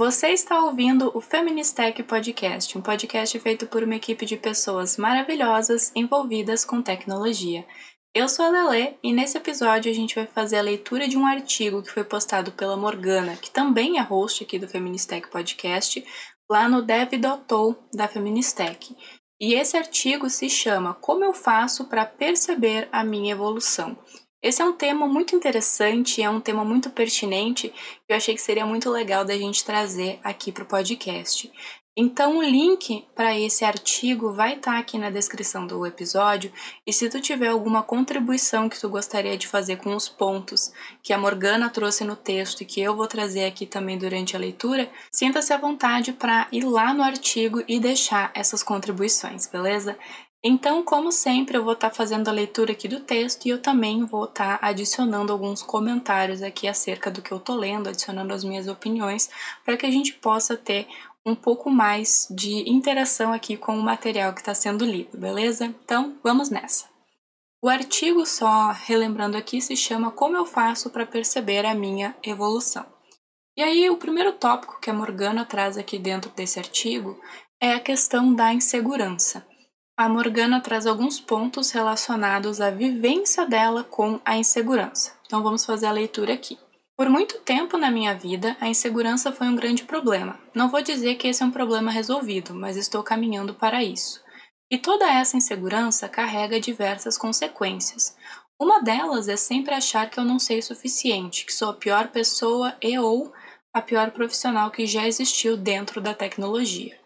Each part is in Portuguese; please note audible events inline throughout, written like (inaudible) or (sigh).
Você está ouvindo o Feministech Podcast, um podcast feito por uma equipe de pessoas maravilhosas envolvidas com tecnologia. Eu sou a Lele e nesse episódio a gente vai fazer a leitura de um artigo que foi postado pela Morgana, que também é host aqui do Feministech Podcast, lá no dev.tool da Feministech. E esse artigo se chama Como eu faço para perceber a minha evolução. Esse é um tema muito interessante, é um tema muito pertinente eu achei que seria muito legal da gente trazer aqui para o podcast. Então o link para esse artigo vai estar tá aqui na descrição do episódio e se tu tiver alguma contribuição que tu gostaria de fazer com os pontos que a Morgana trouxe no texto e que eu vou trazer aqui também durante a leitura, sinta-se à vontade para ir lá no artigo e deixar essas contribuições, beleza? Então, como sempre, eu vou estar tá fazendo a leitura aqui do texto e eu também vou estar tá adicionando alguns comentários aqui acerca do que eu estou lendo, adicionando as minhas opiniões, para que a gente possa ter um pouco mais de interação aqui com o material que está sendo lido, beleza? Então, vamos nessa. O artigo, só relembrando aqui, se chama Como eu faço para perceber a minha evolução. E aí, o primeiro tópico que a Morgana traz aqui dentro desse artigo é a questão da insegurança a Morgana traz alguns pontos relacionados à vivência dela com a insegurança. Então vamos fazer a leitura aqui. Por muito tempo na minha vida, a insegurança foi um grande problema. Não vou dizer que esse é um problema resolvido, mas estou caminhando para isso. E toda essa insegurança carrega diversas consequências. Uma delas é sempre achar que eu não sei o suficiente, que sou a pior pessoa e ou a pior profissional que já existiu dentro da tecnologia.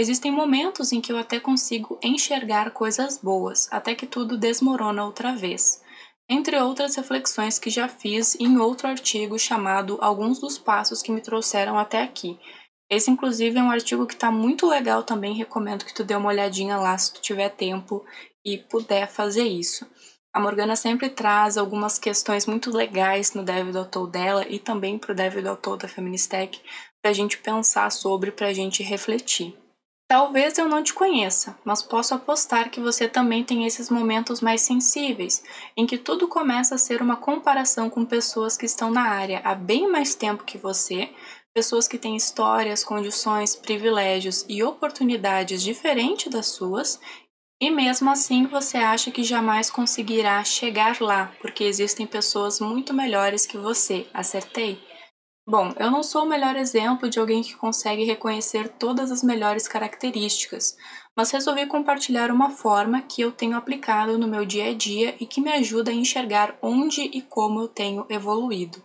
Existem momentos em que eu até consigo enxergar coisas boas, até que tudo desmorona outra vez. Entre outras reflexões que já fiz em outro artigo chamado Alguns dos Passos que me trouxeram até aqui. Esse, inclusive, é um artigo que está muito legal também. Recomendo que tu dê uma olhadinha lá se tu tiver tempo e puder fazer isso. A Morgana sempre traz algumas questões muito legais no Dev Doutor dela e também para o Dev Doutor da Feministech para a gente pensar sobre, para a gente refletir. Talvez eu não te conheça, mas posso apostar que você também tem esses momentos mais sensíveis, em que tudo começa a ser uma comparação com pessoas que estão na área há bem mais tempo que você, pessoas que têm histórias, condições, privilégios e oportunidades diferentes das suas, e mesmo assim você acha que jamais conseguirá chegar lá, porque existem pessoas muito melhores que você. Acertei? Bom, eu não sou o melhor exemplo de alguém que consegue reconhecer todas as melhores características, mas resolvi compartilhar uma forma que eu tenho aplicado no meu dia a dia e que me ajuda a enxergar onde e como eu tenho evoluído.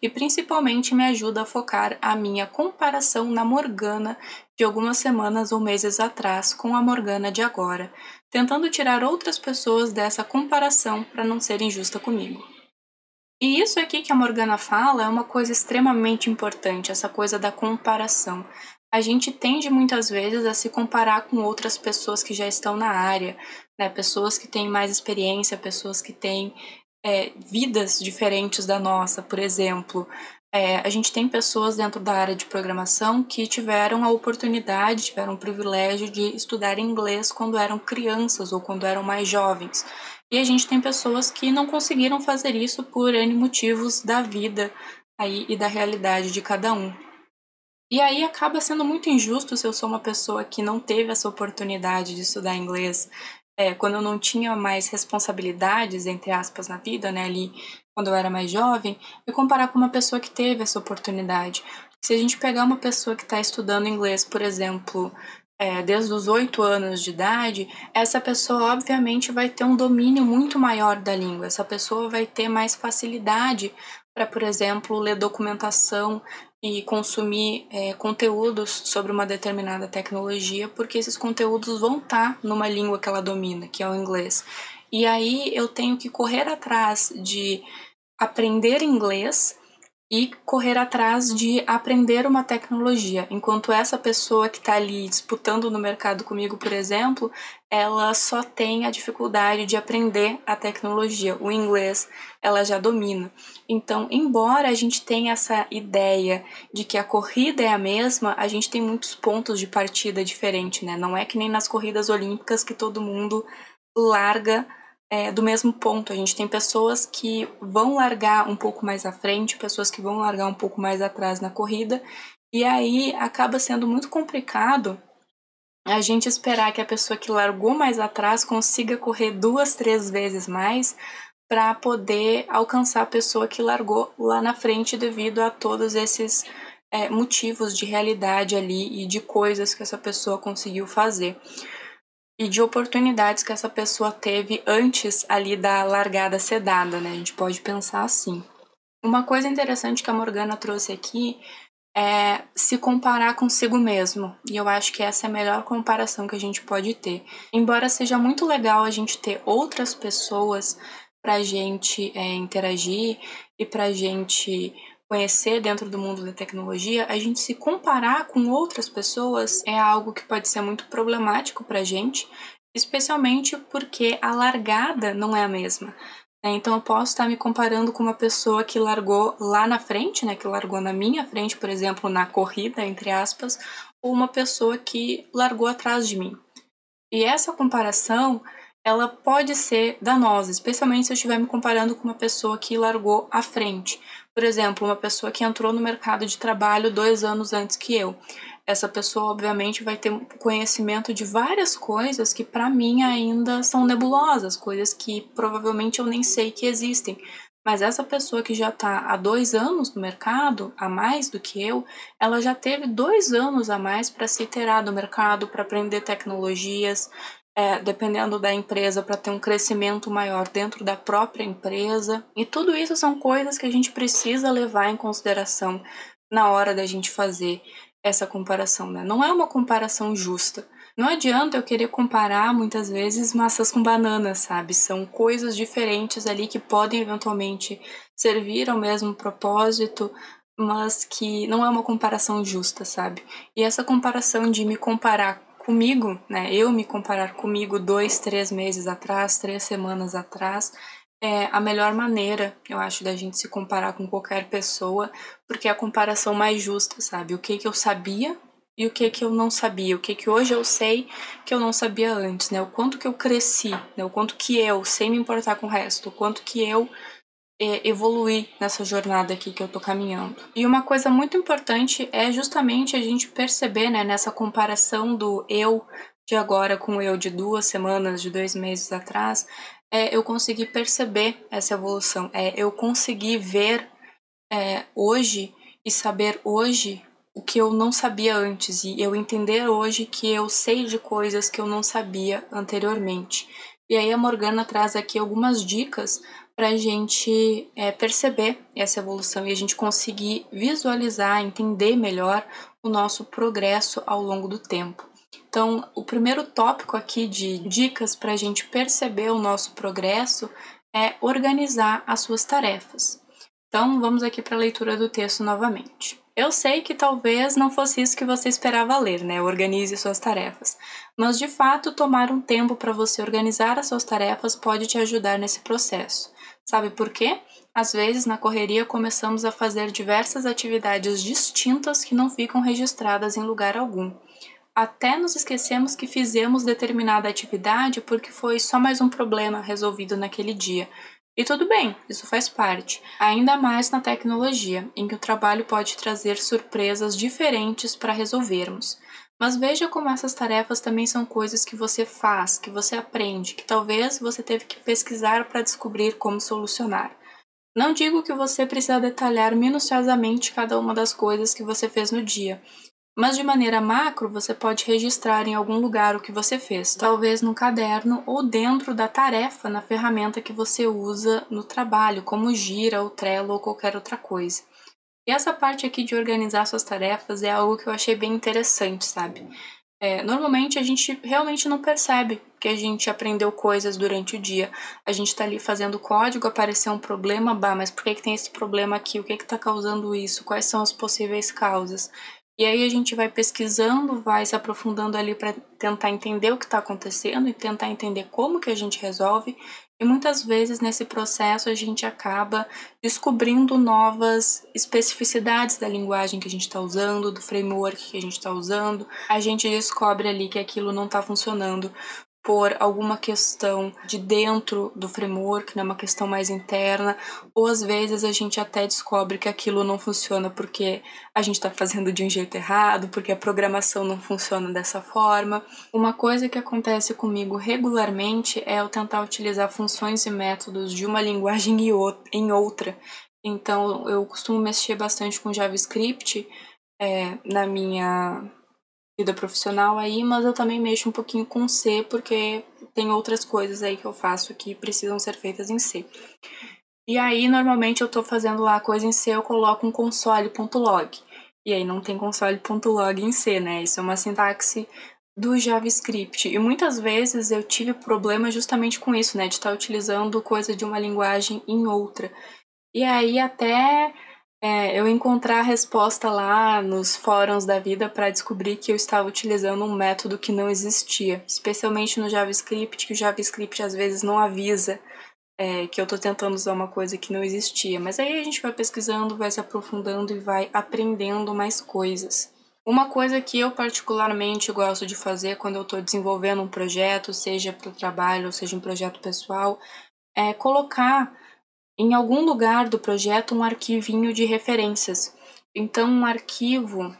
E principalmente me ajuda a focar a minha comparação na Morgana de algumas semanas ou meses atrás com a Morgana de agora, tentando tirar outras pessoas dessa comparação para não ser injusta comigo. E isso aqui que a Morgana fala é uma coisa extremamente importante, essa coisa da comparação. A gente tende muitas vezes a se comparar com outras pessoas que já estão na área, né? pessoas que têm mais experiência, pessoas que têm é, vidas diferentes da nossa, por exemplo. É, a gente tem pessoas dentro da área de programação que tiveram a oportunidade, tiveram o privilégio de estudar inglês quando eram crianças ou quando eram mais jovens. E a gente tem pessoas que não conseguiram fazer isso por N motivos da vida aí e da realidade de cada um. E aí acaba sendo muito injusto se eu sou uma pessoa que não teve essa oportunidade de estudar inglês é, quando eu não tinha mais responsabilidades, entre aspas, na vida, né, ali quando eu era mais jovem, e comparar com uma pessoa que teve essa oportunidade. Se a gente pegar uma pessoa que está estudando inglês, por exemplo, é, desde os oito anos de idade, essa pessoa obviamente vai ter um domínio muito maior da língua. Essa pessoa vai ter mais facilidade para, por exemplo, ler documentação e consumir é, conteúdos sobre uma determinada tecnologia, porque esses conteúdos vão estar numa língua que ela domina, que é o inglês. E aí eu tenho que correr atrás de aprender inglês e correr atrás de aprender uma tecnologia, enquanto essa pessoa que está ali disputando no mercado comigo, por exemplo, ela só tem a dificuldade de aprender a tecnologia, o inglês ela já domina. Então, embora a gente tenha essa ideia de que a corrida é a mesma, a gente tem muitos pontos de partida diferentes, né? Não é que nem nas corridas olímpicas que todo mundo larga é, do mesmo ponto. A gente tem pessoas que vão largar um pouco mais à frente, pessoas que vão largar um pouco mais atrás na corrida, e aí acaba sendo muito complicado a gente esperar que a pessoa que largou mais atrás consiga correr duas, três vezes mais para poder alcançar a pessoa que largou lá na frente devido a todos esses é, motivos de realidade ali e de coisas que essa pessoa conseguiu fazer e de oportunidades que essa pessoa teve antes ali da largada sedada, né? A gente pode pensar assim. Uma coisa interessante que a Morgana trouxe aqui é se comparar consigo mesmo. E eu acho que essa é a melhor comparação que a gente pode ter. Embora seja muito legal a gente ter outras pessoas para a gente é, interagir e para a gente conhecer dentro do mundo da tecnologia, a gente se comparar com outras pessoas é algo que pode ser muito problemático para a gente, especialmente porque a largada não é a mesma. Né? Então eu posso estar me comparando com uma pessoa que largou lá na frente, né, que largou na minha frente, por exemplo, na corrida, entre aspas, ou uma pessoa que largou atrás de mim. E essa comparação ela pode ser danosa, especialmente se eu estiver me comparando com uma pessoa que largou à frente. Por exemplo, uma pessoa que entrou no mercado de trabalho dois anos antes que eu. Essa pessoa, obviamente, vai ter conhecimento de várias coisas que, para mim, ainda são nebulosas, coisas que provavelmente eu nem sei que existem. Mas essa pessoa que já está há dois anos no mercado, a mais do que eu, ela já teve dois anos a mais para se iterar do mercado, para aprender tecnologias, é, dependendo da empresa, para ter um crescimento maior dentro da própria empresa. E tudo isso são coisas que a gente precisa levar em consideração na hora da gente fazer essa comparação, né? Não é uma comparação justa. Não adianta eu querer comparar muitas vezes massas com bananas, sabe? São coisas diferentes ali que podem eventualmente servir ao mesmo propósito, mas que não é uma comparação justa, sabe? E essa comparação de me comparar comigo, né? Eu me comparar comigo dois, três meses atrás, três semanas atrás, é a melhor maneira, eu acho, da gente se comparar com qualquer pessoa, porque é a comparação mais justa, sabe? O que que eu sabia e o que que eu não sabia, o que que hoje eu sei que eu não sabia antes, né? O quanto que eu cresci, né? O quanto que eu, sem me importar com o resto, o quanto que eu evoluir nessa jornada aqui que eu tô caminhando. E uma coisa muito importante é justamente a gente perceber, né, nessa comparação do eu de agora com o eu de duas semanas, de dois meses atrás, é eu consegui perceber essa evolução, é eu consegui ver é, hoje e saber hoje o que eu não sabia antes e eu entender hoje que eu sei de coisas que eu não sabia anteriormente. E aí a Morgana traz aqui algumas dicas para a gente é, perceber essa evolução e a gente conseguir visualizar, entender melhor o nosso progresso ao longo do tempo. Então, o primeiro tópico aqui de dicas para a gente perceber o nosso progresso é organizar as suas tarefas. Então, vamos aqui para a leitura do texto novamente. Eu sei que talvez não fosse isso que você esperava ler, né? Organize suas tarefas. Mas de fato, tomar um tempo para você organizar as suas tarefas pode te ajudar nesse processo. Sabe por quê? Às vezes, na correria, começamos a fazer diversas atividades distintas que não ficam registradas em lugar algum. Até nos esquecemos que fizemos determinada atividade porque foi só mais um problema resolvido naquele dia. E tudo bem, isso faz parte, ainda mais na tecnologia, em que o trabalho pode trazer surpresas diferentes para resolvermos. Mas veja como essas tarefas também são coisas que você faz, que você aprende, que talvez você teve que pesquisar para descobrir como solucionar. Não digo que você precisa detalhar minuciosamente cada uma das coisas que você fez no dia, mas de maneira macro você pode registrar em algum lugar o que você fez, talvez no caderno ou dentro da tarefa na ferramenta que você usa no trabalho, como Gira, ou Trello ou qualquer outra coisa. E essa parte aqui de organizar suas tarefas é algo que eu achei bem interessante, sabe? É, normalmente a gente realmente não percebe que a gente aprendeu coisas durante o dia. A gente está ali fazendo código, apareceu um problema, bah, mas por que, que tem esse problema aqui? O que está causando isso? Quais são as possíveis causas? E aí a gente vai pesquisando, vai se aprofundando ali para tentar entender o que está acontecendo e tentar entender como que a gente resolve. E muitas vezes nesse processo a gente acaba descobrindo novas especificidades da linguagem que a gente está usando, do framework que a gente está usando. A gente descobre ali que aquilo não está funcionando por alguma questão de dentro do framework, né, uma questão mais interna, ou às vezes a gente até descobre que aquilo não funciona porque a gente está fazendo de um jeito errado, porque a programação não funciona dessa forma. Uma coisa que acontece comigo regularmente é eu tentar utilizar funções e métodos de uma (laughs) linguagem em outra. Então eu costumo mexer bastante com JavaScript é, na minha vida profissional aí, mas eu também mexo um pouquinho com C, porque tem outras coisas aí que eu faço que precisam ser feitas em C. E aí, normalmente, eu tô fazendo lá a coisa em C, eu coloco um console.log. E aí não tem console.log em C, né? Isso é uma sintaxe do JavaScript. E muitas vezes eu tive problema justamente com isso, né? De estar utilizando coisa de uma linguagem em outra. E aí até é, eu encontrar a resposta lá nos fóruns da vida para descobrir que eu estava utilizando um método que não existia, especialmente no JavaScript, que o JavaScript às vezes não avisa é, que eu estou tentando usar uma coisa que não existia. Mas aí a gente vai pesquisando, vai se aprofundando e vai aprendendo mais coisas. Uma coisa que eu particularmente gosto de fazer quando eu estou desenvolvendo um projeto, seja para o trabalho ou seja um projeto pessoal, é colocar em algum lugar do projeto um arquivinho de referências. Então, um arquivo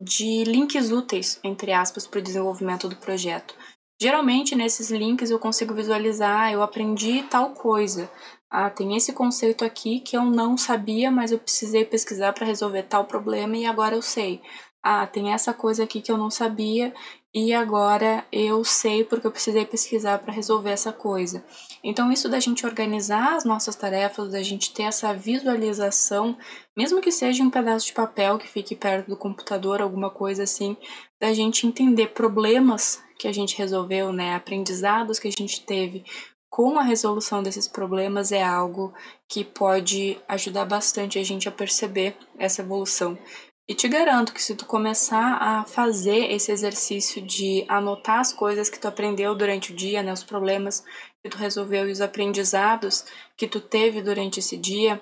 de links úteis, entre aspas, para o desenvolvimento do projeto. Geralmente, nesses links eu consigo visualizar, eu aprendi tal coisa. Ah, tem esse conceito aqui que eu não sabia, mas eu precisei pesquisar para resolver tal problema e agora eu sei. Ah, tem essa coisa aqui que eu não sabia e agora eu sei porque eu precisei pesquisar para resolver essa coisa. Então, isso da gente organizar as nossas tarefas, da gente ter essa visualização, mesmo que seja um pedaço de papel que fique perto do computador, alguma coisa assim, da gente entender problemas que a gente resolveu, né, aprendizados que a gente teve com a resolução desses problemas é algo que pode ajudar bastante a gente a perceber essa evolução. E te garanto que se tu começar a fazer esse exercício de anotar as coisas que tu aprendeu durante o dia, né, os problemas que tu resolveu e os aprendizados que tu teve durante esse dia,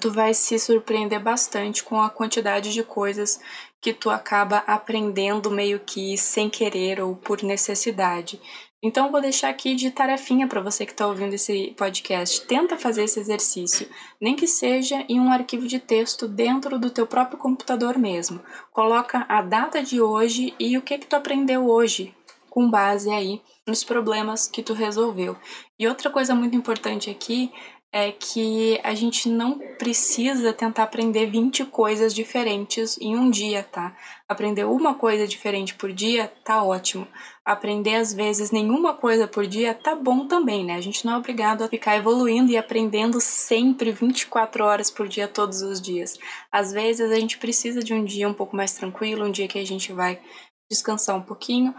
tu vai se surpreender bastante com a quantidade de coisas que tu acaba aprendendo meio que sem querer ou por necessidade. Então, vou deixar aqui de tarefinha para você que está ouvindo esse podcast. Tenta fazer esse exercício, nem que seja em um arquivo de texto dentro do teu próprio computador mesmo. Coloca a data de hoje e o que que tu aprendeu hoje, com base aí nos problemas que tu resolveu. E outra coisa muito importante aqui é que a gente não precisa tentar aprender 20 coisas diferentes em um dia, tá? Aprender uma coisa diferente por dia tá ótimo. Aprender às vezes nenhuma coisa por dia tá bom também, né? A gente não é obrigado a ficar evoluindo e aprendendo sempre 24 horas por dia todos os dias. Às vezes a gente precisa de um dia um pouco mais tranquilo, um dia que a gente vai descansar um pouquinho,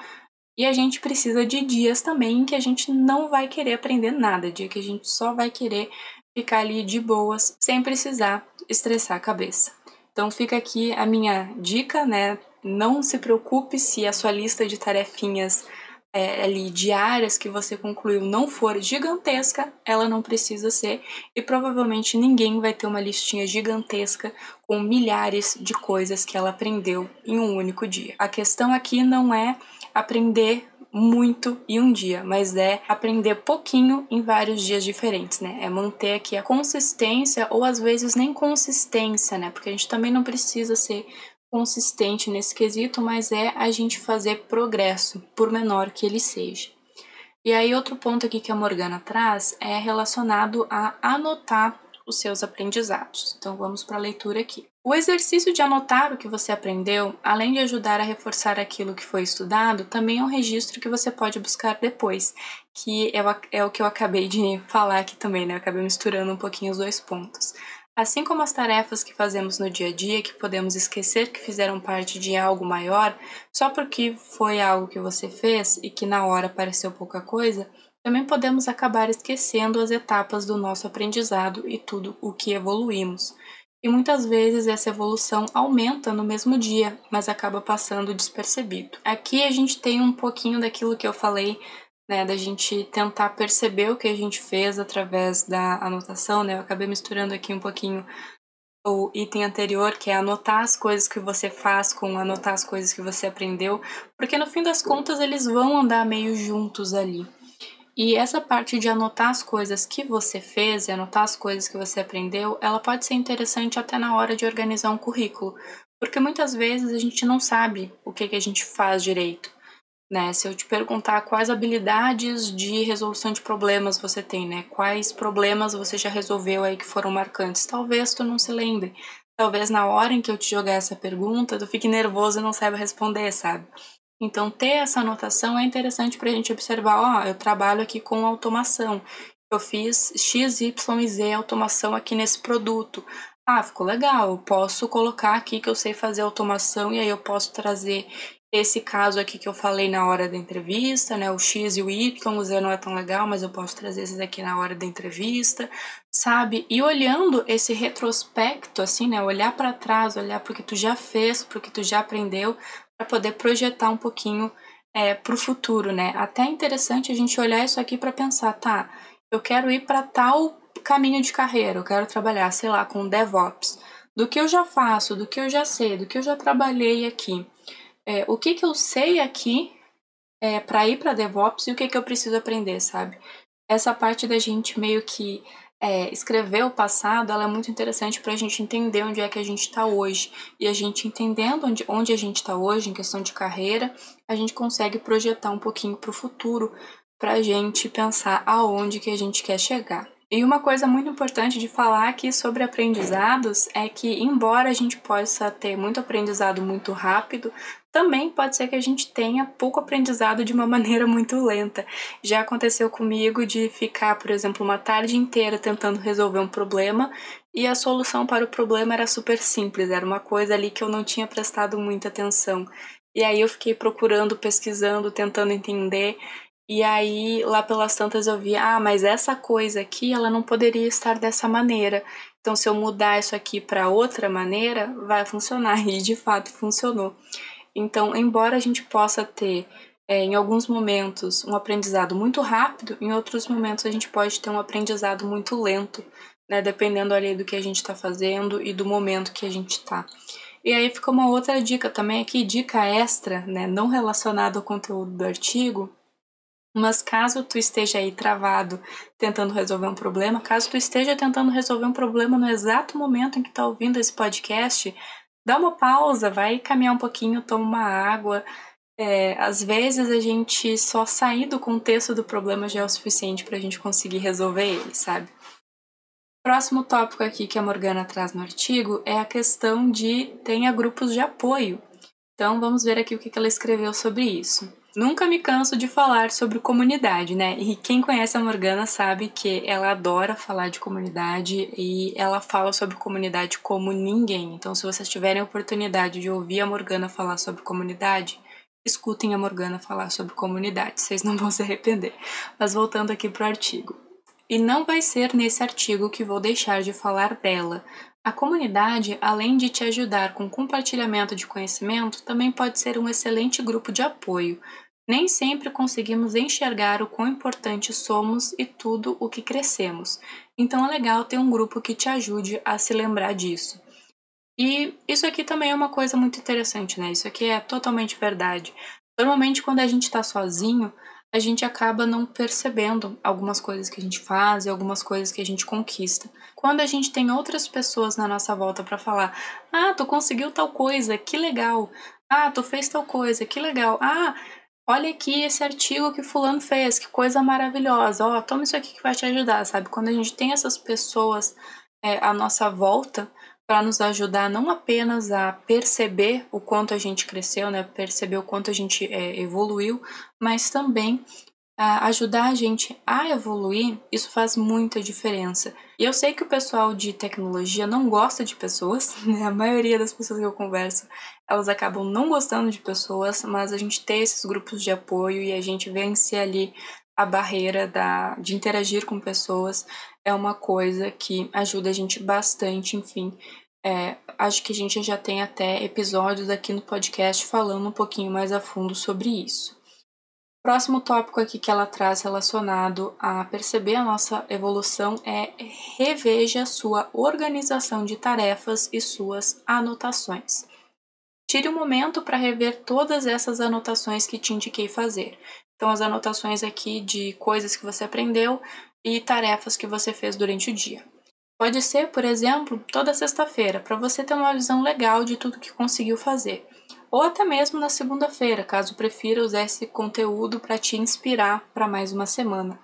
e a gente precisa de dias também em que a gente não vai querer aprender nada, dia que a gente só vai querer ficar ali de boas, sem precisar estressar a cabeça. Então fica aqui a minha dica, né? Não se preocupe se a sua lista de tarefinhas é, ali diárias que você concluiu não for gigantesca, ela não precisa ser, e provavelmente ninguém vai ter uma listinha gigantesca com milhares de coisas que ela aprendeu em um único dia. A questão aqui não é aprender muito em um dia, mas é aprender pouquinho em vários dias diferentes, né? É manter aqui a consistência ou às vezes nem consistência, né? Porque a gente também não precisa ser consistente nesse quesito, mas é a gente fazer progresso, por menor que ele seja. E aí outro ponto aqui que a Morgana traz é relacionado a anotar os seus aprendizados. Então vamos para a leitura aqui. O exercício de anotar o que você aprendeu, além de ajudar a reforçar aquilo que foi estudado, também é um registro que você pode buscar depois, que é o, é que eu acabei de falar aqui também, né? Eu acabei misturando um pouquinho os dois pontos. Assim como as tarefas que fazemos no dia a dia, que podemos esquecer que fizeram parte de algo maior, só porque foi algo que você fez e que na hora pareceu pouca coisa, também podemos acabar esquecendo as etapas do nosso aprendizado e tudo o que evoluímos. E muitas vezes essa evolução aumenta no mesmo dia, mas acaba passando despercebido. Aqui a gente tem um pouquinho daquilo que eu falei, né, da gente tentar perceber o que a gente fez através da anotação, né? Eu acabei misturando aqui um pouquinho o item anterior, que é anotar as coisas que você faz com anotar as coisas que você aprendeu, porque no fim das contas eles vão andar meio juntos ali. E essa parte de anotar as coisas que você fez e anotar as coisas que você aprendeu, ela pode ser interessante até na hora de organizar um currículo, porque muitas vezes a gente não sabe o que, que a gente faz direito. Né? Se eu te perguntar quais habilidades de resolução de problemas você tem, né? Quais problemas você já resolveu aí que foram marcantes? Talvez tu não se lembre. Talvez na hora em que eu te jogar essa pergunta, tu fique nervoso e não saiba responder, sabe? Então, ter essa anotação é interessante para a gente observar, ó, eu trabalho aqui com automação. Eu fiz X, Y e Z automação aqui nesse produto. Ah, ficou legal. Eu posso colocar aqui que eu sei fazer automação e aí eu posso trazer esse caso aqui que eu falei na hora da entrevista, né? O X e o Y, o Z não é tão legal, mas eu posso trazer esses aqui na hora da entrevista, sabe? E olhando esse retrospecto, assim, né? Olhar para trás, olhar para o que tu já fez, para o que tu já aprendeu, para poder projetar um pouquinho é, para o futuro, né? Até é interessante a gente olhar isso aqui para pensar, tá? Eu quero ir para tal caminho de carreira, eu quero trabalhar, sei lá, com DevOps. Do que eu já faço, do que eu já sei, do que eu já trabalhei aqui é, o que, que eu sei aqui é, para ir para DevOps e o que, que eu preciso aprender, sabe? Essa parte da gente meio que é, escrever o passado, ela é muito interessante para a gente entender onde é que a gente está hoje. E a gente entendendo onde, onde a gente está hoje, em questão de carreira, a gente consegue projetar um pouquinho para o futuro, para a gente pensar aonde que a gente quer chegar. E uma coisa muito importante de falar aqui sobre aprendizados é que, embora a gente possa ter muito aprendizado muito rápido, também pode ser que a gente tenha pouco aprendizado de uma (laughs) maneira muito lenta. Já aconteceu comigo de ficar, por exemplo, uma tarde inteira tentando resolver um problema e a solução para o problema era super simples, era uma coisa ali que eu não tinha prestado muita atenção. E aí eu fiquei procurando, pesquisando, tentando entender e aí, lá pelas tantas, eu vi, ah, mas essa coisa aqui, ela não poderia estar dessa maneira. Então, se eu mudar isso aqui para outra maneira, vai funcionar. (laughs) E de fato funcionou. Então, embora a gente possa ter, é, em alguns momentos, um aprendizado muito rápido, em outros momentos a gente pode ter um aprendizado muito lento, né? Dependendo ali do que a gente está fazendo e do momento que a gente está. E aí fica uma outra dica também aqui, dica extra, né? Não relacionada ao conteúdo do artigo, mas caso tu esteja aí travado tentando resolver um problema, caso tu esteja tentando resolver um problema no exato momento em que tá ouvindo esse podcast, dá uma pausa, vai caminhar um pouquinho, toma uma água. É, às vezes a gente só sair do contexto do problema já é o suficiente para a gente conseguir resolver ele, sabe? Próximo tópico aqui que a Morgana traz no artigo é a questão de tenha grupos de apoio. Então vamos ver aqui o que ela escreveu sobre isso. Nunca me canso de falar sobre comunidade, né? E quem conhece a Morgana sabe que ela adora falar de comunidade e ela fala sobre comunidade como ninguém. Então, se vocês tiverem a oportunidade de ouvir a Morgana falar sobre comunidade, escutem a Morgana falar sobre comunidade, vocês não vão se arrepender. Mas voltando aqui para o artigo. E não vai ser nesse artigo que vou deixar de falar dela. A comunidade, além de te ajudar com compartilhamento de conhecimento, também pode ser um excelente grupo de apoio. Nem sempre conseguimos enxergar o quão importantes somos e tudo o que crescemos. Então é legal ter um grupo que te ajude a se lembrar disso. E isso aqui também é uma coisa muito interessante, né? Isso aqui é totalmente verdade. Normalmente, quando a gente está sozinho, a gente acaba não percebendo algumas coisas que a gente faz e algumas coisas que a gente conquista. Quando a gente tem outras pessoas na nossa volta para falar: "Ah, tu conseguiu tal coisa, que legal. Ah, tu fez tal coisa, que legal. Ah, olha aqui esse artigo que fulano fez, que coisa maravilhosa, ó, toma isso aqui que vai te ajudar, sabe? Quando a gente tem essas pessoas é, à nossa volta para nos ajudar não apenas a perceber o quanto a gente cresceu, né, perceber o quanto a gente é, evoluiu, mas também ajudar a gente a evoluir, isso faz muita diferença. E eu sei que o pessoal de tecnologia não gosta de pessoas, (laughs) né? A maioria das pessoas que eu converso, elas acabam não gostando de pessoas, mas a gente ter esses grupos de apoio e a gente vencer ali a barreira da, de interagir com pessoas é uma coisa que ajuda a gente bastante, enfim. É, acho que a gente já tem até episódios aqui no podcast falando um pouquinho mais a fundo sobre isso. Próximo tópico aqui que ela traz relacionado a perceber a nossa evolução é reveja sua organização de tarefas e suas anotações. Tire um momento para rever todas essas anotações que te indiquei fazer. Então, as anotações aqui de coisas que você aprendeu e tarefas que você fez durante o dia. Pode ser, por exemplo, toda sexta-feira, para você ter uma visão legal de tudo que conseguiu fazer. Ou até mesmo na segunda-feira, caso prefira usar esse conteúdo para te inspirar para mais uma semana.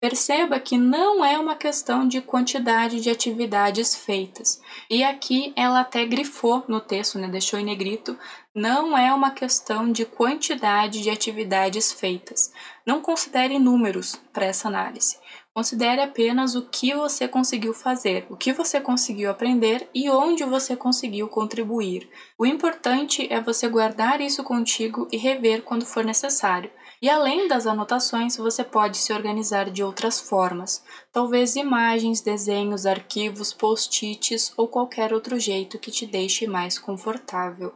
Perceba que não é uma questão de quantidade de atividades feitas. E aqui ela até grifou no texto, né, deixou em negrito, não é uma questão de quantidade de atividades feitas. Não considere números para essa análise. Considere apenas o que você conseguiu fazer, o que você conseguiu aprender e onde você conseguiu contribuir. O importante é você guardar isso contigo e rever quando for necessário. E além das anotações, você pode se organizar de outras formas, talvez imagens, desenhos, arquivos, post-its ou qualquer outro jeito que te deixe mais confortável.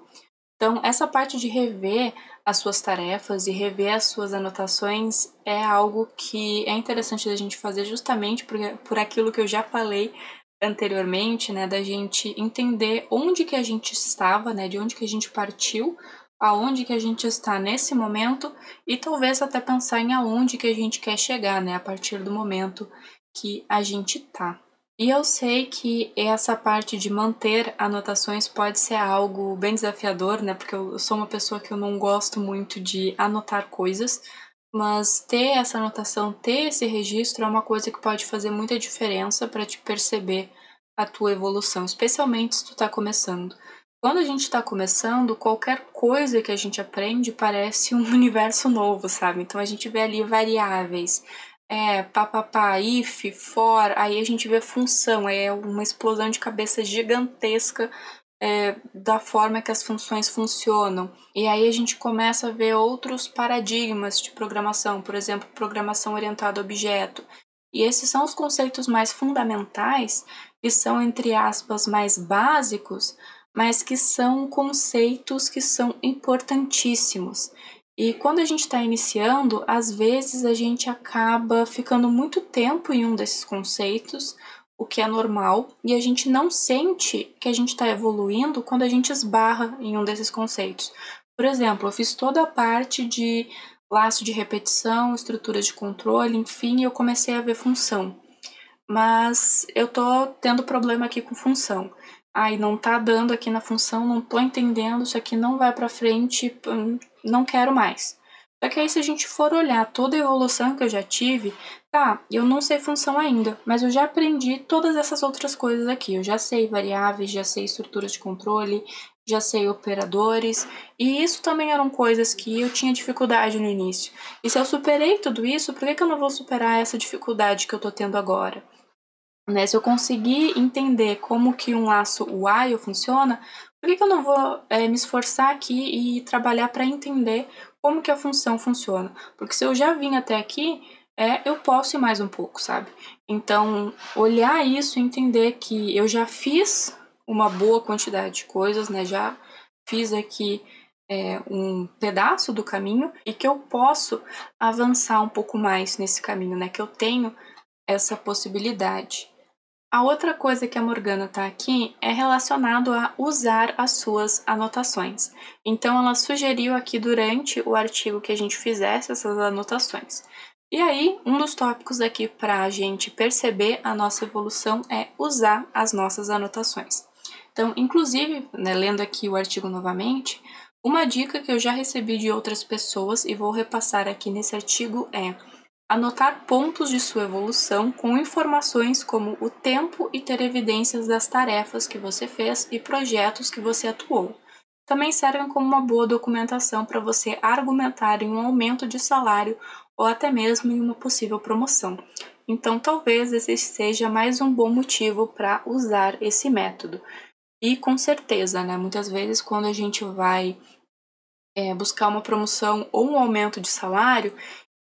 Então, essa parte de rever as suas tarefas e rever as suas anotações é algo que é interessante da gente fazer justamente por, por aquilo que eu já falei anteriormente, né, da gente entender onde que a gente estava, né, de onde que a gente partiu, aonde que a gente está nesse momento e talvez até pensar em aonde que a gente quer chegar, né, a partir do momento que a gente tá. E eu sei que essa parte de manter anotações pode ser algo bem desafiador, né? Porque eu sou uma pessoa que eu não gosto muito de anotar coisas, mas ter essa anotação, ter esse registro é uma coisa que pode fazer muita diferença para te perceber a tua evolução, especialmente se tu está começando. Quando a gente está começando, qualquer coisa que a gente aprende parece um (laughs) universo novo, sabe? Então a gente vê ali variáveis, é, papapá, if, for, aí a gente vê função, é uma explosão de cabeça gigantesca é, da forma que as funções funcionam. E aí a gente começa a ver outros paradigmas de programação, por exemplo, programação orientada a objeto. E esses são os conceitos mais fundamentais, que são, entre aspas, mais básicos, mas que são conceitos que são importantíssimos. E quando a gente está iniciando, às vezes a gente acaba ficando muito tempo em um desses conceitos, o que é normal, e a gente não sente que a gente está evoluindo quando a gente esbarra em um desses conceitos. Por exemplo, eu fiz toda a parte de laço de repetição, estrutura de controle, enfim, eu comecei a ver função. Mas eu tô tendo problema aqui com função ai, não tá dando aqui na função, não tô entendendo, isso aqui não vai para frente, hum, não quero mais. Só que aí se a gente for olhar toda a evolução que eu já tive, tá, eu não sei função ainda, mas eu já aprendi todas essas outras coisas aqui. Eu já sei variáveis, já sei estruturas de controle, já sei operadores, e isso também eram coisas que eu tinha dificuldade no início. E se eu superei tudo isso, por que, que eu não vou superar essa dificuldade que eu tô tendo agora? Né? Se eu conseguir entender como que um laço while funciona, por que, que eu não vou é, me esforçar aqui e trabalhar para entender como que a função funciona? Porque se eu já vim até aqui, é, eu posso ir mais um pouco, sabe? Então, olhar isso e entender que eu já fiz uma boa quantidade de coisas, né? Já fiz aqui é, um pedaço do caminho e que eu posso avançar um pouco mais nesse caminho, né? Que eu tenho essa possibilidade. A outra coisa que a Morgana está aqui é relacionado a usar as suas anotações. Então, ela sugeriu aqui durante o artigo que a gente fizesse essas anotações. E aí, um dos tópicos aqui para a gente perceber a nossa evolução é usar as nossas anotações. Então, inclusive, né, lendo aqui o artigo novamente, uma dica que eu já recebi de outras pessoas e vou repassar aqui nesse artigo é anotar pontos de sua evolução com informações como o tempo e ter evidências das tarefas que você fez e projetos que você atuou. Também servem como uma boa documentação para você argumentar em um aumento de salário ou até mesmo em uma possível promoção. Então, talvez esse seja mais um bom motivo para usar esse método. E com certeza, né, muitas vezes quando a gente vai é, buscar uma promoção ou um aumento de salário,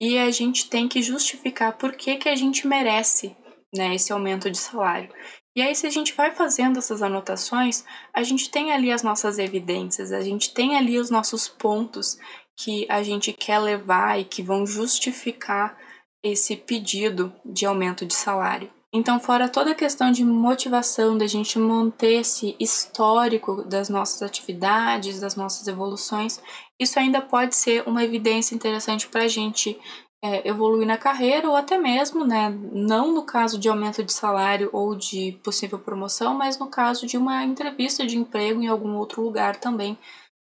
e a gente tem que justificar por que, que a gente merece né, esse aumento de salário. E aí, se a gente vai fazendo essas anotações, a gente tem ali as nossas evidências, a gente tem ali os nossos pontos que a gente quer levar e que vão justificar esse pedido de aumento de salário. Então, fora toda a questão de motivação, da gente manter esse histórico das nossas atividades, das nossas evoluções, isso ainda pode ser uma evidência interessante para a gente é, evoluir na carreira ou até mesmo, né, não no caso de aumento de salário ou de possível promoção, mas no caso de uma entrevista de emprego em algum outro lugar também,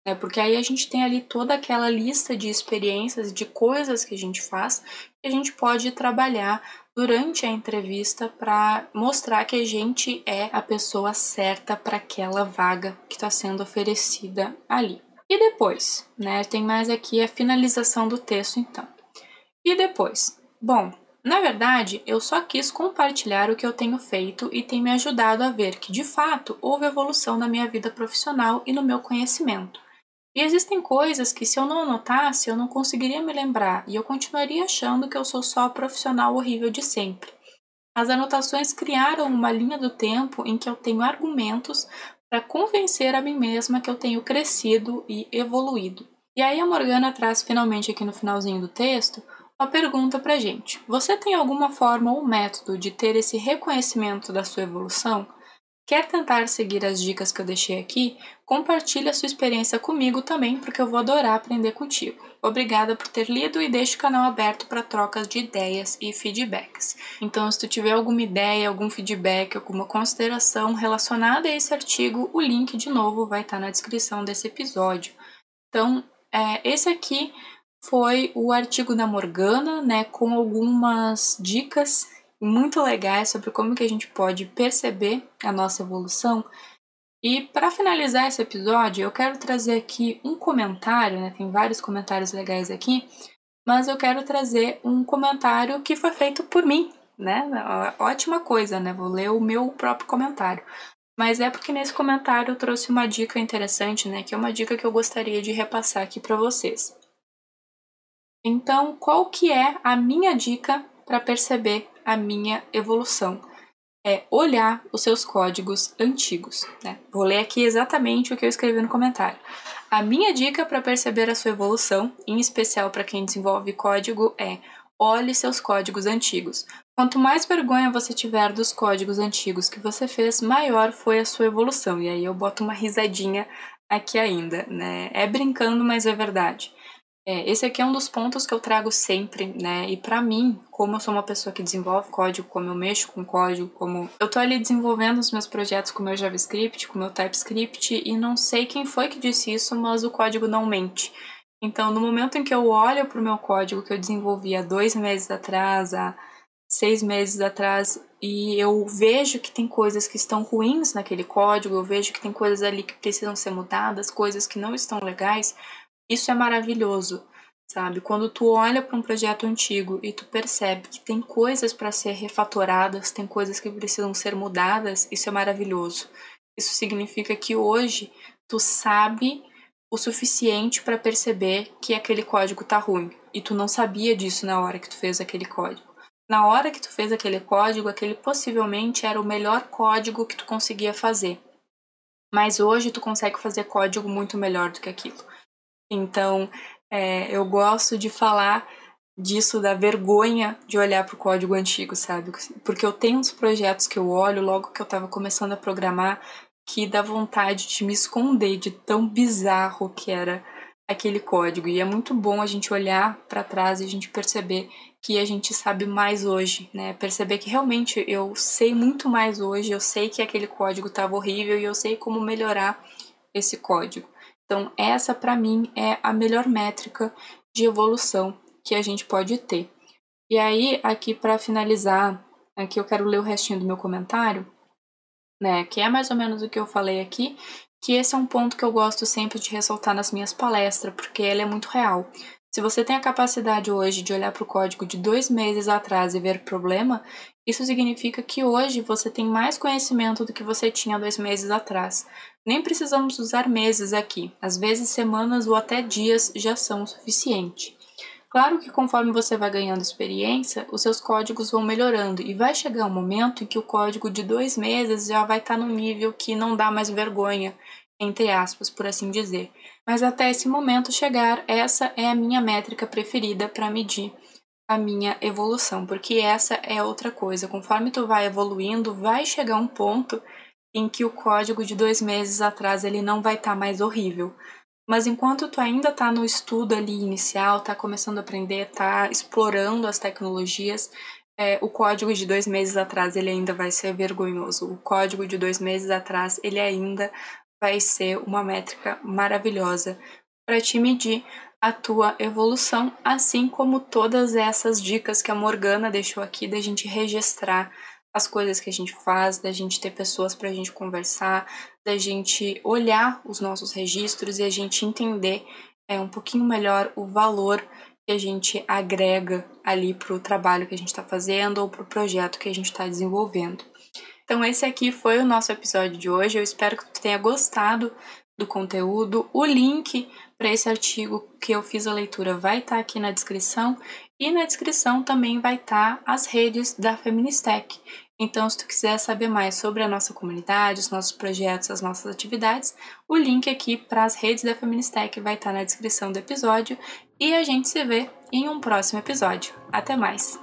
né, porque aí a gente tem ali toda aquela lista de experiências, de coisas que a gente faz, que a gente pode trabalhar durante a entrevista para mostrar que a gente é a pessoa certa para aquela vaga que está sendo oferecida ali. E depois, né? Tem mais aqui a finalização do texto, então. E depois? Bom, na verdade, eu só quis compartilhar o que eu tenho feito e tem me ajudado a ver que, de fato, houve evolução na minha vida profissional e no meu conhecimento. E existem coisas que, se eu não anotasse, eu não conseguiria me lembrar e eu continuaria achando que eu sou só a profissional horrível de sempre. As anotações criaram uma linha do tempo em que eu tenho argumentos para convencer a mim mesma que eu tenho crescido e evoluído. E aí a Morgana traz finalmente aqui no finalzinho do texto uma pergunta para gente. Você tem alguma forma ou método de ter esse reconhecimento da sua evolução? Quer tentar seguir as dicas que eu deixei aqui? Compartilhe a sua experiência comigo também, porque eu vou adorar aprender contigo. Obrigada por ter lido e deixe o canal aberto para trocas de ideias e feedbacks. Então, se tu tiver alguma ideia, algum feedback, alguma consideração relacionada a esse artigo, o link de novo vai estar na descrição desse episódio. Então, é, esse aqui foi o artigo da Morgana, né, com algumas dicas muito legais sobre como que a gente pode perceber a nossa evolução. E para finalizar esse episódio, eu quero trazer aqui um comentário, né? Tem vários comentários legais aqui, mas eu quero trazer um comentário que foi feito por mim, né? Ótima coisa, né? Vou ler o meu próprio comentário. Mas é porque nesse comentário eu trouxe uma dica interessante, né? Que é uma dica que eu gostaria de repassar aqui para vocês. Então, qual que é a minha dica para perceber a minha evolução. É olhar os seus códigos antigos. Né? Vou ler aqui exatamente o que eu escrevi no comentário. A minha dica para perceber a sua evolução, em especial para quem desenvolve código, é olhe seus códigos antigos. Quanto mais vergonha você tiver dos códigos antigos que você fez, maior foi a sua evolução. E aí eu boto uma risadinha aqui ainda, né? É brincando, mas é verdade. É, esse aqui é um dos pontos que eu trago sempre, né? E para mim, como eu sou uma pessoa que desenvolve código, como eu mexo com código, como eu tô ali desenvolvendo os meus projetos com o meu JavaScript, com o meu TypeScript, e não sei quem foi que disse isso, mas o código não mente. Então, no momento em que eu olho para o meu código que eu desenvolvi há dois meses atrás, há seis meses atrás, e eu vejo que tem coisas que estão ruins naquele código, eu vejo que tem coisas ali que precisam ser mudadas, coisas que não estão legais, isso é maravilhoso, sabe? Quando tu olha para um projeto antigo e tu percebe que tem coisas para ser refatoradas, tem coisas que precisam ser mudadas, isso é maravilhoso. Isso significa que hoje tu sabe o suficiente para perceber que aquele código tá ruim e tu não sabia disso na hora que tu fez aquele código. Na hora que tu fez aquele código, aquele possivelmente era o melhor código que tu conseguia fazer. Mas hoje tu consegue fazer código muito melhor do que aquilo. Então, é, eu gosto de falar disso, da vergonha de olhar para o código antigo, sabe? Porque eu tenho uns projetos que eu olho logo que eu estava começando a programar que dá vontade de me esconder de tão bizarro que era aquele código. E é muito bom a gente olhar para trás e a gente perceber que a gente sabe mais hoje, né? Perceber que realmente eu sei muito mais hoje, eu sei que aquele código estava horrível e eu sei como melhorar esse código. Então, essa para mim é a melhor métrica de evolução que a gente pode ter. E aí, aqui para finalizar, aqui eu quero ler o restinho do meu comentário, né, que é mais ou menos o que eu falei aqui, que esse é um ponto que eu gosto sempre de ressaltar nas minhas palestras, porque ele é muito real. Se você tem a capacidade hoje de olhar para o código de dois meses atrás e ver problema, isso significa que hoje você tem mais conhecimento do que você tinha dois meses atrás. Nem precisamos usar meses aqui, às vezes semanas ou até dias já são o suficiente. Claro que conforme você vai ganhando experiência, os seus códigos vão melhorando e vai chegar um momento em que o código de dois meses já vai estar tá no nível que não dá mais vergonha, entre aspas, por assim dizer. Mas até esse momento chegar, essa é a minha métrica preferida para medir a minha evolução, porque essa é outra coisa. Conforme tu vai evoluindo, vai chegar um ponto em que o código de dois meses atrás ele não vai estar tá mais horrível. Mas enquanto tu ainda está no estudo ali inicial, está começando a aprender, está explorando as tecnologias, é, o código de dois meses atrás ele ainda vai ser vergonhoso. O código de dois meses atrás ele ainda vai ser uma métrica maravilhosa para te medir a tua evolução, assim como todas essas dicas que a Morgana deixou aqui da gente registrar as coisas que a gente faz, da gente ter pessoas para a gente conversar, da gente olhar os nossos registros e a gente entender é, um pouquinho melhor o valor que a gente agrega ali para o trabalho que a gente está fazendo ou para o projeto que a gente está desenvolvendo. Então, esse aqui foi o nosso episódio de hoje. Eu espero que tu tenha gostado do conteúdo. O link para esse artigo que eu fiz a leitura vai estar tá aqui na descrição e na descrição também vai estar tá as redes da Feministec. Então, se tu quiser saber mais sobre a nossa comunidade, os nossos projetos, as nossas atividades, o link aqui para as redes da Feministec vai estar tá na descrição do episódio e a gente se vê em um próximo episódio. Até mais!